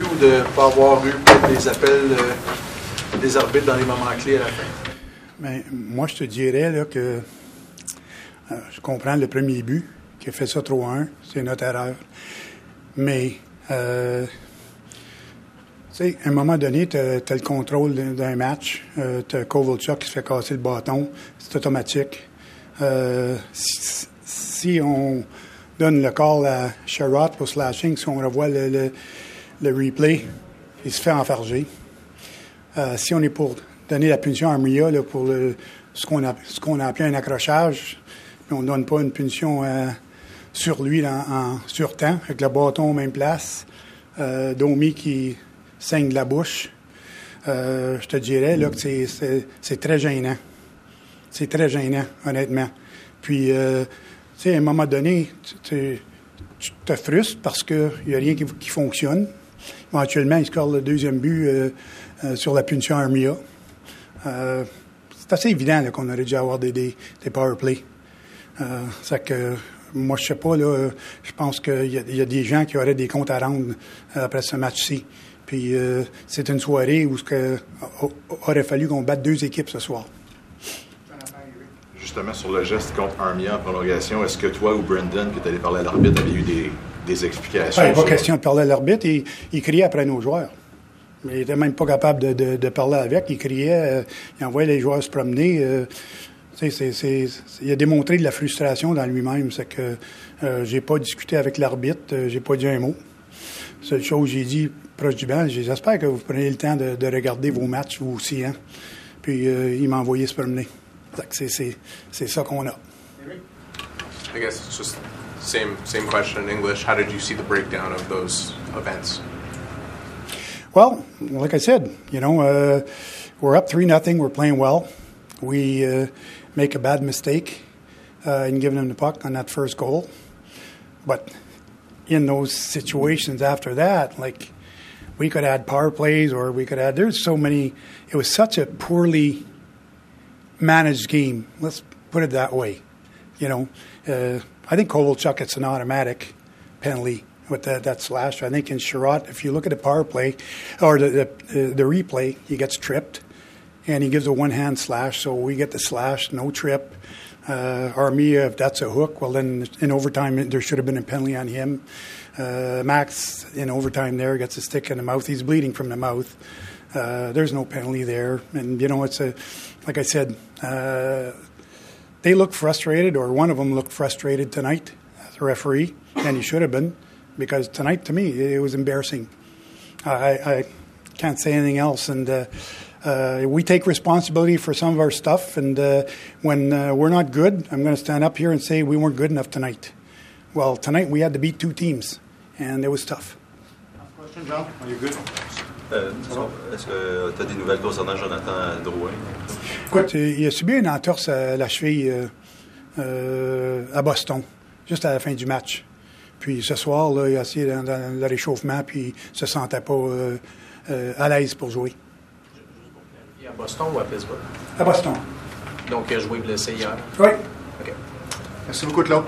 Ou de ne pas avoir eu des appels euh, des arbitres dans les moments clés à la fin? Ben, moi, je te dirais là, que euh, je comprends le premier but, qui a fait ça 3-1, c'est notre erreur. Mais, euh, tu sais, à un moment donné, tu as, le contrôle d'un match, euh, tu as Kovalchuk qui se fait casser le bâton, c'est automatique. Euh, si, si, on donne le call à Sherrod pour slashing, si on revoit le, le, le replay, il se fait enfarger. Euh, si on est pour donner la punition à Mria là, pour ce qu'on a, a appelé un accrochage, puis on ne donne pas une punition euh, sur lui en, en sur temps, avec le bâton aux même place. Euh, Domi qui saigne la bouche. Je te dirais là, que c'est, très gênant. C'est très gênant, honnêtement. Puis, tu sais, à un moment donné, tu, te frustres parce qu'il n'y a rien qui, fonctionne. Éventuellement, il score le deuxième but euh, euh, sur la punition Armia. Euh, c'est assez évident qu'on aurait dû avoir des, des, power play. que moi, je sais pas, là, je pense qu'il y, y, a des gens qui auraient des comptes à rendre après ce match-ci. Puis c'est une soirée où il aurait fallu qu'on batte deux équipes ce soir. Justement, sur le geste contre Armia en prolongation, est-ce que toi ou Brendan, qui est allé parler à l'arbitre, avez eu des, des explications? Il n'y a pas question de parler à l'arbitre. Il, il, criait après nos joueurs. Mais il n'était même pas capable de, de, de, parler avec. Il criait, euh, il envoyait les joueurs se promener. Euh, c'est, c'est, il a démontré de la frustration dans lui-même. C'est que euh, j'ai pas discuté avec l'arbitre, euh, j'ai pas dit un mot. Seule chose j'ai dit proche du banc, j'espère que vous prenez le temps de, de, regarder vos matchs vous aussi. Hein? Puis euh, il m'a envoyé se promener. C'est, c'est, c'est ça qu'on a. I guess it's just same same question in English. How did you see the breakdown of those events? Well, like I said, you know, uh, we're up three nothing. We're playing well. We uh, make a bad mistake uh, in giving them the puck on that first goal, but in those situations after that, like we could add power plays or we could add. There's so many. It was such a poorly managed game. Let's put it that way. You know, uh, I think Kovalchuk it's an automatic penalty with that, that slash. I think in Sherrod, if you look at the power play or the, the, the replay, he gets tripped and he gives a one hand slash. So we get the slash, no trip. Uh, Armia, if that's a hook, well, then in overtime there should have been a penalty on him. Uh, Max in overtime there gets a stick in the mouth. He's bleeding from the mouth. Uh, there's no penalty there, and you know it's a, like I said, uh, they look frustrated, or one of them looked frustrated tonight as a referee, and he should have been, because tonight to me it was embarrassing. I, I can't say anything else, and. Uh, uh, we take responsibility for some of our stuff, and uh, when uh, we're not good, I'm going to stand up here and say we weren't good enough tonight. Well, tonight we had to beat two teams, and it was tough. Question, John? Are you good? Euh, Est-ce que tu as des nouvelles concernant Jonathan Drouin? Écoute, il a subi une entorse à la cheville euh, euh, à Boston, juste à la fin du match. Puis ce soir, là, il a essayé dans, dans le réchauffement, puis il se sentait pas euh, à l'aise pour jouer. À Boston ou à Pittsburgh? À Boston. Donc, il a joué blessé hier? Oui. OK. Merci beaucoup, Claude.